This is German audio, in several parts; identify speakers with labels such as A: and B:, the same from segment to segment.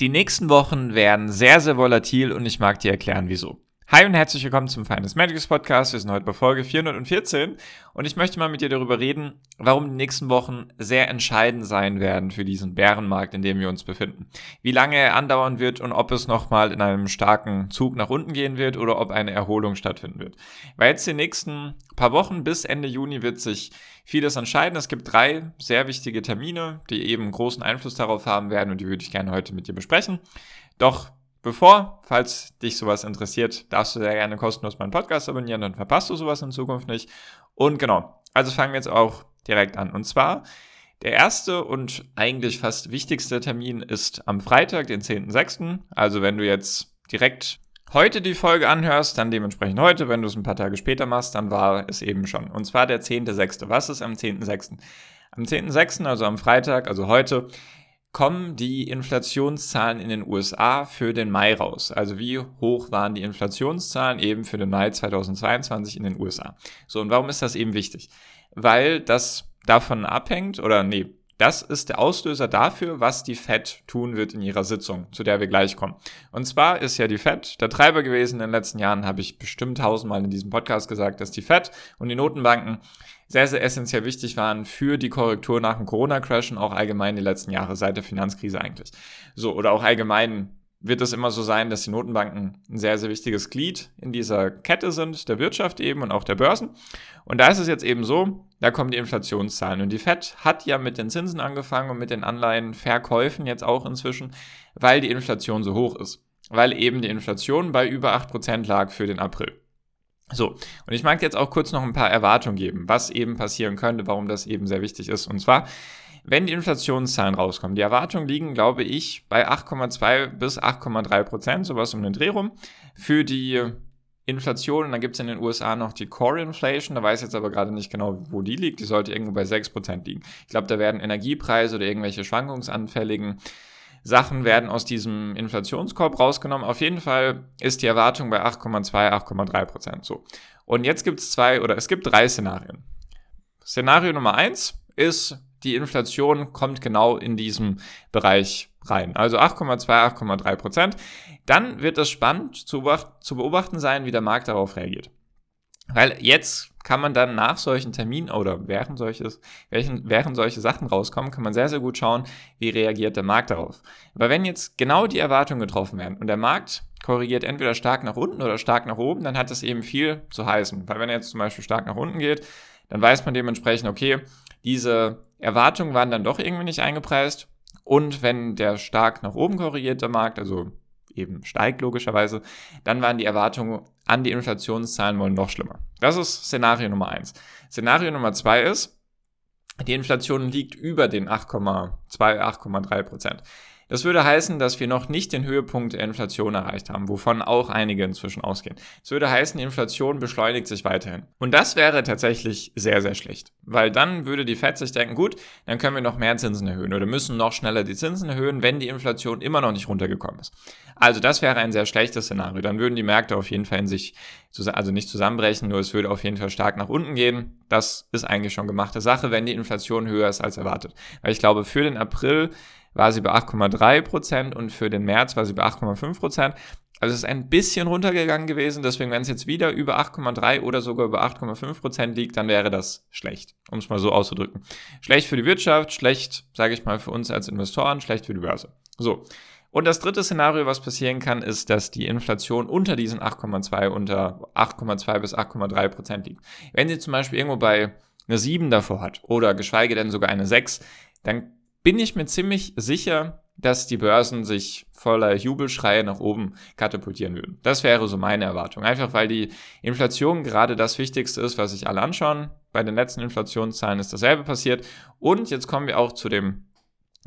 A: Die nächsten Wochen werden sehr, sehr volatil und ich mag dir erklären, wieso. Hi und herzlich willkommen zum Finance Magics Podcast. Wir sind heute bei Folge 414 und ich möchte mal mit dir darüber reden, warum die nächsten Wochen sehr entscheidend sein werden für diesen Bärenmarkt, in dem wir uns befinden. Wie lange er andauern wird und ob es nochmal in einem starken Zug nach unten gehen wird oder ob eine Erholung stattfinden wird. Weil jetzt die nächsten paar Wochen bis Ende Juni wird sich vieles entscheiden. Es gibt drei sehr wichtige Termine, die eben großen Einfluss darauf haben werden und die würde ich gerne heute mit dir besprechen. Doch Bevor, falls dich sowas interessiert, darfst du sehr gerne kostenlos meinen Podcast abonnieren, dann verpasst du sowas in Zukunft nicht. Und genau, also fangen wir jetzt auch direkt an. Und zwar, der erste und eigentlich fast wichtigste Termin ist am Freitag, den 10.06. Also wenn du jetzt direkt heute die Folge anhörst, dann dementsprechend heute. Wenn du es ein paar Tage später machst, dann war es eben schon. Und zwar der 10.06. Was ist am 10.06.? Am 10.06., also am Freitag, also heute, kommen die Inflationszahlen in den USA für den Mai raus. Also wie hoch waren die Inflationszahlen eben für den Mai 2022 in den USA. So, und warum ist das eben wichtig? Weil das davon abhängt, oder nee, das ist der Auslöser dafür, was die Fed tun wird in ihrer Sitzung, zu der wir gleich kommen. Und zwar ist ja die Fed der Treiber gewesen in den letzten Jahren, habe ich bestimmt tausendmal in diesem Podcast gesagt, dass die Fed und die Notenbanken sehr, sehr essentiell wichtig waren für die Korrektur nach dem Corona-Crash und auch allgemein die letzten Jahre seit der Finanzkrise eigentlich. So, oder auch allgemein wird es immer so sein, dass die Notenbanken ein sehr, sehr wichtiges Glied in dieser Kette sind, der Wirtschaft eben und auch der Börsen. Und da ist es jetzt eben so, da kommen die Inflationszahlen. Und die FED hat ja mit den Zinsen angefangen und mit den Anleihenverkäufen jetzt auch inzwischen, weil die Inflation so hoch ist. Weil eben die Inflation bei über 8% lag für den April. So, und ich mag jetzt auch kurz noch ein paar Erwartungen geben, was eben passieren könnte, warum das eben sehr wichtig ist. Und zwar, wenn die Inflationszahlen rauskommen, die Erwartungen liegen, glaube ich, bei 8,2 bis 8,3 Prozent, sowas um den Dreh rum, für die Inflation. Und dann gibt es in den USA noch die Core Inflation, da weiß ich jetzt aber gerade nicht genau, wo die liegt. Die sollte irgendwo bei 6 Prozent liegen. Ich glaube, da werden Energiepreise oder irgendwelche schwankungsanfälligen Sachen werden aus diesem Inflationskorb rausgenommen. Auf jeden Fall ist die Erwartung bei 8,2, 8,3 Prozent so. Und jetzt gibt es zwei oder es gibt drei Szenarien. Szenario Nummer eins ist die Inflation kommt genau in diesem Bereich rein. Also 8,2, 8,3 Prozent. Dann wird es spannend zu beobachten sein, wie der Markt darauf reagiert. Weil jetzt kann man dann nach solchen Terminen oder während, solches, während solche Sachen rauskommen, kann man sehr, sehr gut schauen, wie reagiert der Markt darauf. Aber wenn jetzt genau die Erwartungen getroffen werden und der Markt korrigiert entweder stark nach unten oder stark nach oben, dann hat das eben viel zu heißen. Weil wenn er jetzt zum Beispiel stark nach unten geht, dann weiß man dementsprechend, okay, diese Erwartungen waren dann doch irgendwie nicht eingepreist. Und wenn der stark nach oben korrigierte Markt, also eben steigt logischerweise, dann waren die Erwartungen an die Inflationszahlen wohl noch schlimmer. Das ist Szenario Nummer eins. Szenario Nummer zwei ist, die Inflation liegt über den 8,2, 8,3 Prozent. Das würde heißen, dass wir noch nicht den Höhepunkt der Inflation erreicht haben, wovon auch einige inzwischen ausgehen. Das würde heißen, die Inflation beschleunigt sich weiterhin. Und das wäre tatsächlich sehr, sehr schlecht. Weil dann würde die FED sich denken, gut, dann können wir noch mehr Zinsen erhöhen oder müssen noch schneller die Zinsen erhöhen, wenn die Inflation immer noch nicht runtergekommen ist. Also das wäre ein sehr schlechtes Szenario. Dann würden die Märkte auf jeden Fall in sich, also nicht zusammenbrechen, nur es würde auf jeden Fall stark nach unten gehen. Das ist eigentlich schon gemachte Sache, wenn die Inflation höher ist als erwartet. Weil ich glaube, für den April war sie bei 8,3 Prozent und für den März war sie bei 8,5 Prozent. Also es ist ein bisschen runtergegangen gewesen, deswegen wenn es jetzt wieder über 8,3 oder sogar über 8,5 Prozent liegt, dann wäre das schlecht, um es mal so auszudrücken. Schlecht für die Wirtschaft, schlecht, sage ich mal, für uns als Investoren, schlecht für die Börse. So. Und das dritte Szenario, was passieren kann, ist, dass die Inflation unter diesen 8,2 unter 8,2 bis 8,3 Prozent liegt. Wenn sie zum Beispiel irgendwo bei eine 7 davor hat oder geschweige denn sogar eine 6, dann bin ich mir ziemlich sicher, dass die Börsen sich voller Jubelschreie nach oben katapultieren würden. Das wäre so meine Erwartung. Einfach weil die Inflation gerade das Wichtigste ist, was sich alle anschauen. Bei den letzten Inflationszahlen ist dasselbe passiert. Und jetzt kommen wir auch zu dem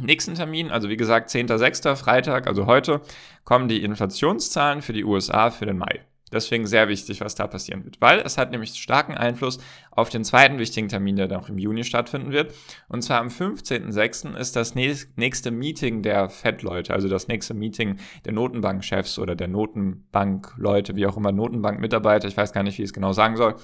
A: Nächsten Termin, also wie gesagt 10.06. Freitag, also heute, kommen die Inflationszahlen für die USA für den Mai. Deswegen sehr wichtig, was da passieren wird, weil es hat nämlich starken Einfluss auf den zweiten wichtigen Termin, der noch im Juni stattfinden wird. Und zwar am 15.06. ist das nächste Meeting der FED-Leute, also das nächste Meeting der Notenbankchefs oder der Notenbank-Leute, wie auch immer, Notenbank-Mitarbeiter, ich weiß gar nicht, wie ich es genau sagen soll.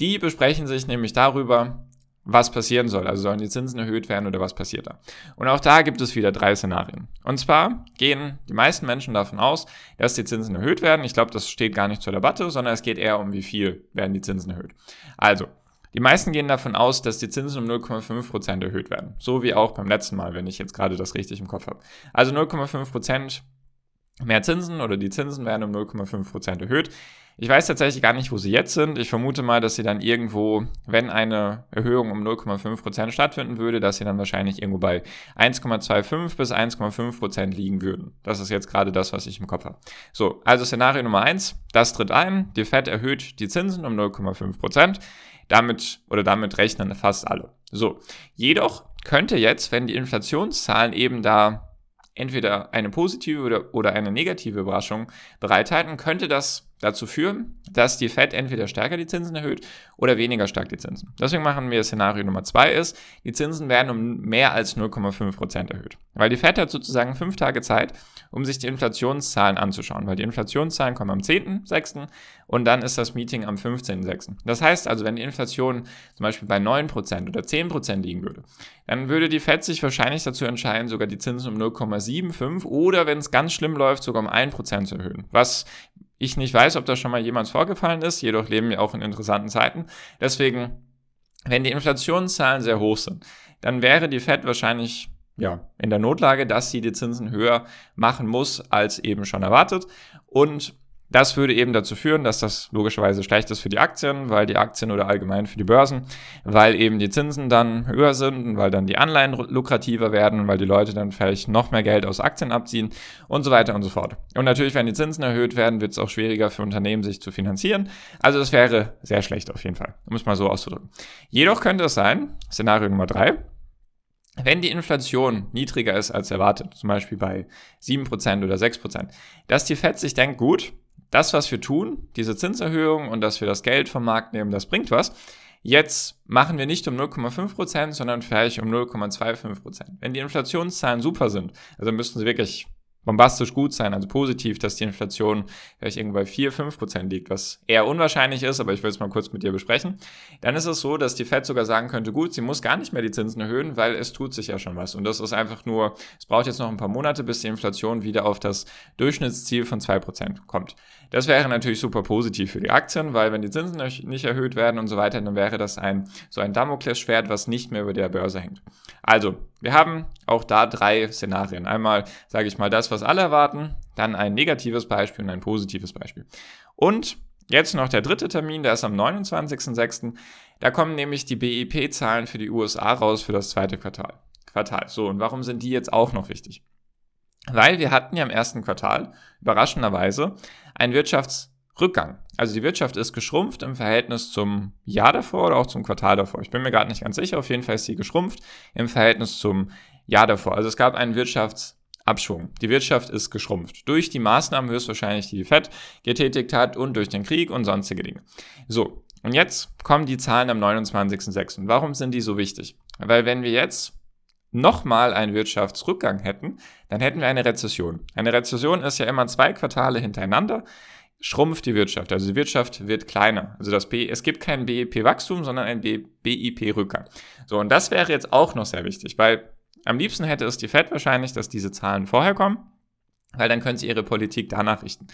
A: Die besprechen sich nämlich darüber, was passieren soll. Also sollen die Zinsen erhöht werden oder was passiert da? Und auch da gibt es wieder drei Szenarien. Und zwar gehen die meisten Menschen davon aus, dass die Zinsen erhöht werden. Ich glaube, das steht gar nicht zur Debatte, sondern es geht eher um, wie viel werden die Zinsen erhöht. Also, die meisten gehen davon aus, dass die Zinsen um 0,5% erhöht werden. So wie auch beim letzten Mal, wenn ich jetzt gerade das richtig im Kopf habe. Also 0,5% mehr Zinsen oder die Zinsen werden um 0,5% erhöht. Ich weiß tatsächlich gar nicht, wo sie jetzt sind. Ich vermute mal, dass sie dann irgendwo, wenn eine Erhöhung um 0,5% stattfinden würde, dass sie dann wahrscheinlich irgendwo bei 1,25 bis 1,5% liegen würden. Das ist jetzt gerade das, was ich im Kopf habe. So, also Szenario Nummer 1, das tritt ein, die Fed erhöht die Zinsen um 0,5%. Damit oder damit rechnen fast alle. So, jedoch könnte jetzt, wenn die Inflationszahlen eben da entweder eine positive oder, oder eine negative Überraschung bereithalten, könnte das dazu führen, dass die Fed entweder stärker die Zinsen erhöht oder weniger stark die Zinsen. Deswegen machen wir Szenario Nummer zwei ist, die Zinsen werden um mehr als 0,5 Prozent erhöht. Weil die Fed hat sozusagen fünf Tage Zeit, um sich die Inflationszahlen anzuschauen, weil die Inflationszahlen kommen am 10.6. und dann ist das Meeting am 15.6. Das heißt also, wenn die Inflation zum Beispiel bei 9% oder 10% liegen würde, dann würde die Fed sich wahrscheinlich dazu entscheiden, sogar die Zinsen um 0,75 oder wenn es ganz schlimm läuft, sogar um 1% zu erhöhen. Was ich nicht weiß, ob das schon mal jemals vorgefallen ist, jedoch leben wir auch in interessanten Zeiten. Deswegen, wenn die Inflationszahlen sehr hoch sind, dann wäre die Fed wahrscheinlich ja, in der Notlage, dass sie die Zinsen höher machen muss, als eben schon erwartet. Und das würde eben dazu führen, dass das logischerweise schlecht ist für die Aktien, weil die Aktien oder allgemein für die Börsen, weil eben die Zinsen dann höher sind und weil dann die Anleihen lukrativer werden, weil die Leute dann vielleicht noch mehr Geld aus Aktien abziehen und so weiter und so fort. Und natürlich, wenn die Zinsen erhöht werden, wird es auch schwieriger für Unternehmen, sich zu finanzieren. Also das wäre sehr schlecht auf jeden Fall, um es mal so auszudrücken. Jedoch könnte es sein, Szenario Nummer drei, wenn die Inflation niedriger ist als erwartet, zum Beispiel bei 7% oder 6%, dass die FED sich denkt, gut, das, was wir tun, diese Zinserhöhung und dass wir das Geld vom Markt nehmen, das bringt was. Jetzt machen wir nicht um 0,5%, sondern vielleicht um 0,25%. Wenn die Inflationszahlen super sind, also müssten sie wirklich bombastisch gut sein, also positiv, dass die Inflation vielleicht irgendwo bei 4, 5 Prozent liegt, was eher unwahrscheinlich ist, aber ich will es mal kurz mit dir besprechen, dann ist es so, dass die Fed sogar sagen könnte, gut, sie muss gar nicht mehr die Zinsen erhöhen, weil es tut sich ja schon was. Und das ist einfach nur, es braucht jetzt noch ein paar Monate, bis die Inflation wieder auf das Durchschnittsziel von 2 Prozent kommt. Das wäre natürlich super positiv für die Aktien, weil wenn die Zinsen nicht erhöht werden und so weiter, dann wäre das ein, so ein Damoklesschwert, was nicht mehr über der Börse hängt. Also, wir haben auch da drei Szenarien. Einmal, sage ich mal, das, was alle erwarten, dann ein negatives Beispiel und ein positives Beispiel. Und jetzt noch der dritte Termin, der ist am 29.06. Da kommen nämlich die BIP-Zahlen für die USA raus für das zweite Quartal. Quartal. So, und warum sind die jetzt auch noch wichtig? Weil wir hatten ja im ersten Quartal überraschenderweise einen Wirtschaftsrückgang. Also die Wirtschaft ist geschrumpft im Verhältnis zum Jahr davor oder auch zum Quartal davor. Ich bin mir gerade nicht ganz sicher. Auf jeden Fall ist sie geschrumpft im Verhältnis zum Jahr davor. Also es gab einen Wirtschafts Abschwung. Die Wirtschaft ist geschrumpft. Durch die Maßnahmen höchstwahrscheinlich, die die FED getätigt hat und durch den Krieg und sonstige Dinge. So, und jetzt kommen die Zahlen am 29.06. Warum sind die so wichtig? Weil wenn wir jetzt nochmal einen Wirtschaftsrückgang hätten, dann hätten wir eine Rezession. Eine Rezession ist ja immer zwei Quartale hintereinander, schrumpft die Wirtschaft. Also die Wirtschaft wird kleiner. Also das B, es gibt kein BIP-Wachstum, sondern ein BIP-Rückgang. So, und das wäre jetzt auch noch sehr wichtig, weil am liebsten hätte es die Fed wahrscheinlich, dass diese Zahlen vorher kommen, weil dann können sie ihre Politik danach richten.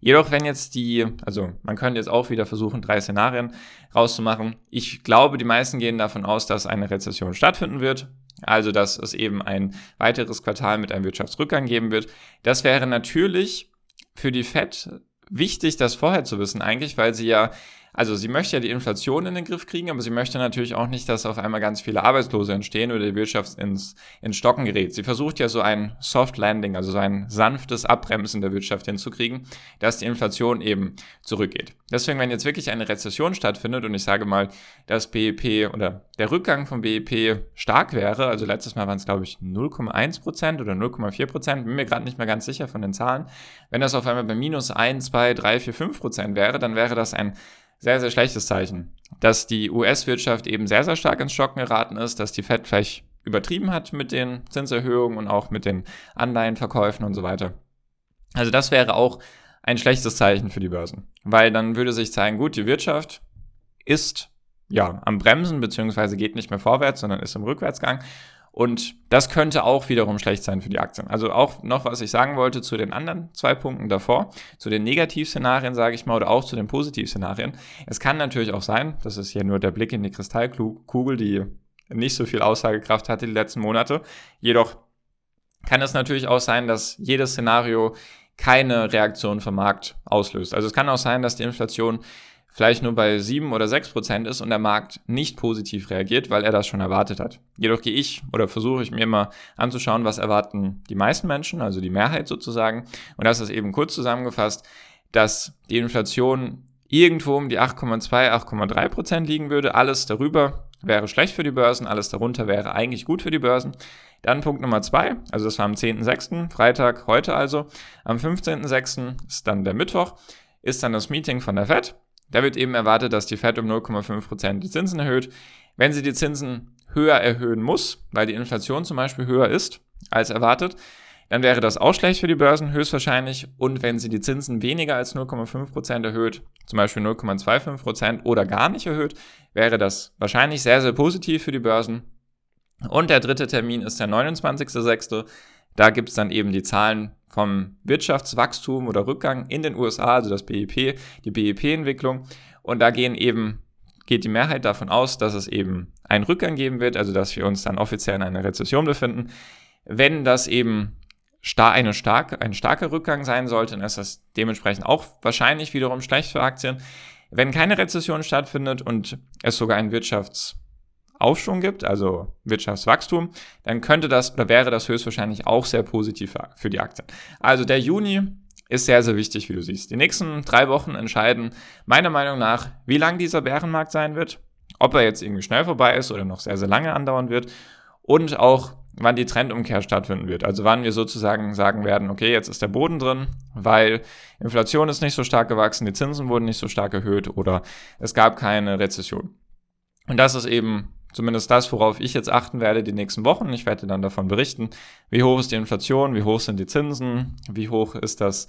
A: Jedoch, wenn jetzt die, also man könnte jetzt auch wieder versuchen, drei Szenarien rauszumachen. Ich glaube, die meisten gehen davon aus, dass eine Rezession stattfinden wird. Also, dass es eben ein weiteres Quartal mit einem Wirtschaftsrückgang geben wird. Das wäre natürlich für die Fed wichtig, das vorher zu wissen eigentlich, weil sie ja also sie möchte ja die Inflation in den Griff kriegen, aber sie möchte natürlich auch nicht, dass auf einmal ganz viele Arbeitslose entstehen oder die Wirtschaft ins, ins Stocken gerät. Sie versucht ja so ein Soft Landing, also so ein sanftes Abbremsen der Wirtschaft hinzukriegen, dass die Inflation eben zurückgeht. Deswegen, wenn jetzt wirklich eine Rezession stattfindet und ich sage mal, dass BIP oder der Rückgang vom BIP stark wäre, also letztes Mal waren es glaube ich 0,1 Prozent oder 0,4 Prozent, bin mir gerade nicht mehr ganz sicher von den Zahlen. Wenn das auf einmal bei minus 1, 2, 3, 4, 5 Prozent wäre, dann wäre das ein sehr, sehr schlechtes Zeichen. Dass die US-Wirtschaft eben sehr, sehr stark ins Stocken geraten ist, dass die Fed vielleicht übertrieben hat mit den Zinserhöhungen und auch mit den Anleihenverkäufen und so weiter. Also das wäre auch ein schlechtes Zeichen für die Börsen, weil dann würde sich zeigen, gut, die Wirtschaft ist ja am Bremsen beziehungsweise geht nicht mehr vorwärts, sondern ist im Rückwärtsgang und das könnte auch wiederum schlecht sein für die Aktien. Also auch noch, was ich sagen wollte zu den anderen zwei Punkten davor, zu den Negativszenarien, sage ich mal, oder auch zu den Positivszenarien. Es kann natürlich auch sein, das ist ja nur der Blick in die Kristallkugel, die nicht so viel Aussagekraft hatte die letzten Monate. Jedoch kann es natürlich auch sein, dass jedes Szenario keine Reaktion vom Markt auslöst. Also es kann auch sein, dass die Inflation vielleicht nur bei 7 oder 6 Prozent ist und der Markt nicht positiv reagiert, weil er das schon erwartet hat. Jedoch gehe ich oder versuche ich mir immer anzuschauen, was erwarten die meisten Menschen, also die Mehrheit sozusagen. Und das ist eben kurz zusammengefasst, dass die Inflation irgendwo um die 8,2, 8,3 Prozent liegen würde. Alles darüber wäre schlecht für die Börsen, alles darunter wäre eigentlich gut für die Börsen. Dann Punkt Nummer zwei, also das war am 10.6., Freitag, heute also. Am 15.6. ist dann der Mittwoch, ist dann das Meeting von der FED. Da wird eben erwartet, dass die Fed um 0,5% die Zinsen erhöht. Wenn sie die Zinsen höher erhöhen muss, weil die Inflation zum Beispiel höher ist als erwartet, dann wäre das auch schlecht für die Börsen höchstwahrscheinlich. Und wenn sie die Zinsen weniger als 0,5% erhöht, zum Beispiel 0,25% oder gar nicht erhöht, wäre das wahrscheinlich sehr, sehr positiv für die Börsen. Und der dritte Termin ist der 29.06. Da gibt es dann eben die Zahlen vom Wirtschaftswachstum oder Rückgang in den USA, also das BIP, die BIP-Entwicklung. Und da gehen eben, geht die Mehrheit davon aus, dass es eben einen Rückgang geben wird, also dass wir uns dann offiziell in einer Rezession befinden. Wenn das eben star eine starke, ein starker Rückgang sein sollte, dann ist das dementsprechend auch wahrscheinlich wiederum schlecht für Aktien. Wenn keine Rezession stattfindet und es sogar ein Wirtschafts Aufschwung gibt, also Wirtschaftswachstum, dann könnte das oder wäre das höchstwahrscheinlich auch sehr positiv für die Aktien. Also der Juni ist sehr, sehr wichtig, wie du siehst. Die nächsten drei Wochen entscheiden meiner Meinung nach, wie lang dieser Bärenmarkt sein wird, ob er jetzt irgendwie schnell vorbei ist oder noch sehr, sehr lange andauern wird und auch wann die Trendumkehr stattfinden wird. Also wann wir sozusagen sagen werden, okay, jetzt ist der Boden drin, weil Inflation ist nicht so stark gewachsen, die Zinsen wurden nicht so stark erhöht oder es gab keine Rezession. Und das ist eben zumindest das, worauf ich jetzt achten werde die nächsten Wochen. Ich werde dann davon berichten, wie hoch ist die Inflation, wie hoch sind die Zinsen, wie hoch ist das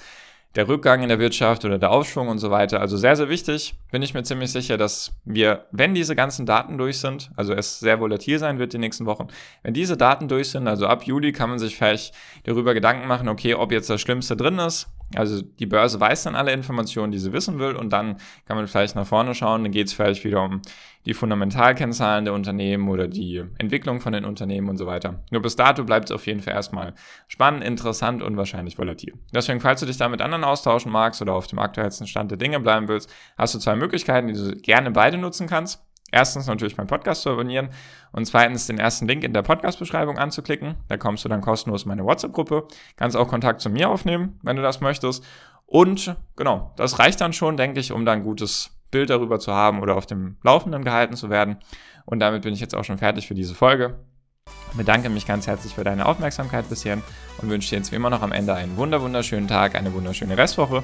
A: der Rückgang in der Wirtschaft oder der Aufschwung und so weiter. Also sehr, sehr wichtig. Bin ich mir ziemlich sicher, dass wir, wenn diese ganzen Daten durch sind, also es sehr volatil sein wird die nächsten Wochen, wenn diese Daten durch sind, also ab Juli kann man sich vielleicht darüber Gedanken machen, okay, ob jetzt das Schlimmste drin ist. Also die Börse weiß dann alle Informationen, die sie wissen will und dann kann man vielleicht nach vorne schauen, dann geht es vielleicht wieder um die Fundamentalkennzahlen der Unternehmen oder die Entwicklung von den Unternehmen und so weiter. Nur bis dato bleibt es auf jeden Fall erstmal spannend, interessant und wahrscheinlich volatil. Deswegen, falls du dich da mit anderen austauschen magst oder auf dem aktuellsten Stand der Dinge bleiben willst, hast du zwei Möglichkeiten, die du gerne beide nutzen kannst. Erstens natürlich meinen Podcast zu abonnieren und zweitens den ersten Link in der Podcast-Beschreibung anzuklicken. Da kommst du dann kostenlos in meine WhatsApp-Gruppe. Kannst auch Kontakt zu mir aufnehmen, wenn du das möchtest. Und genau, das reicht dann schon, denke ich, um dann ein gutes Bild darüber zu haben oder auf dem Laufenden gehalten zu werden. Und damit bin ich jetzt auch schon fertig für diese Folge. Ich bedanke mich ganz herzlich für deine Aufmerksamkeit bisher und wünsche dir jetzt wie immer noch am Ende einen wunder wunderschönen Tag, eine wunderschöne Restwoche.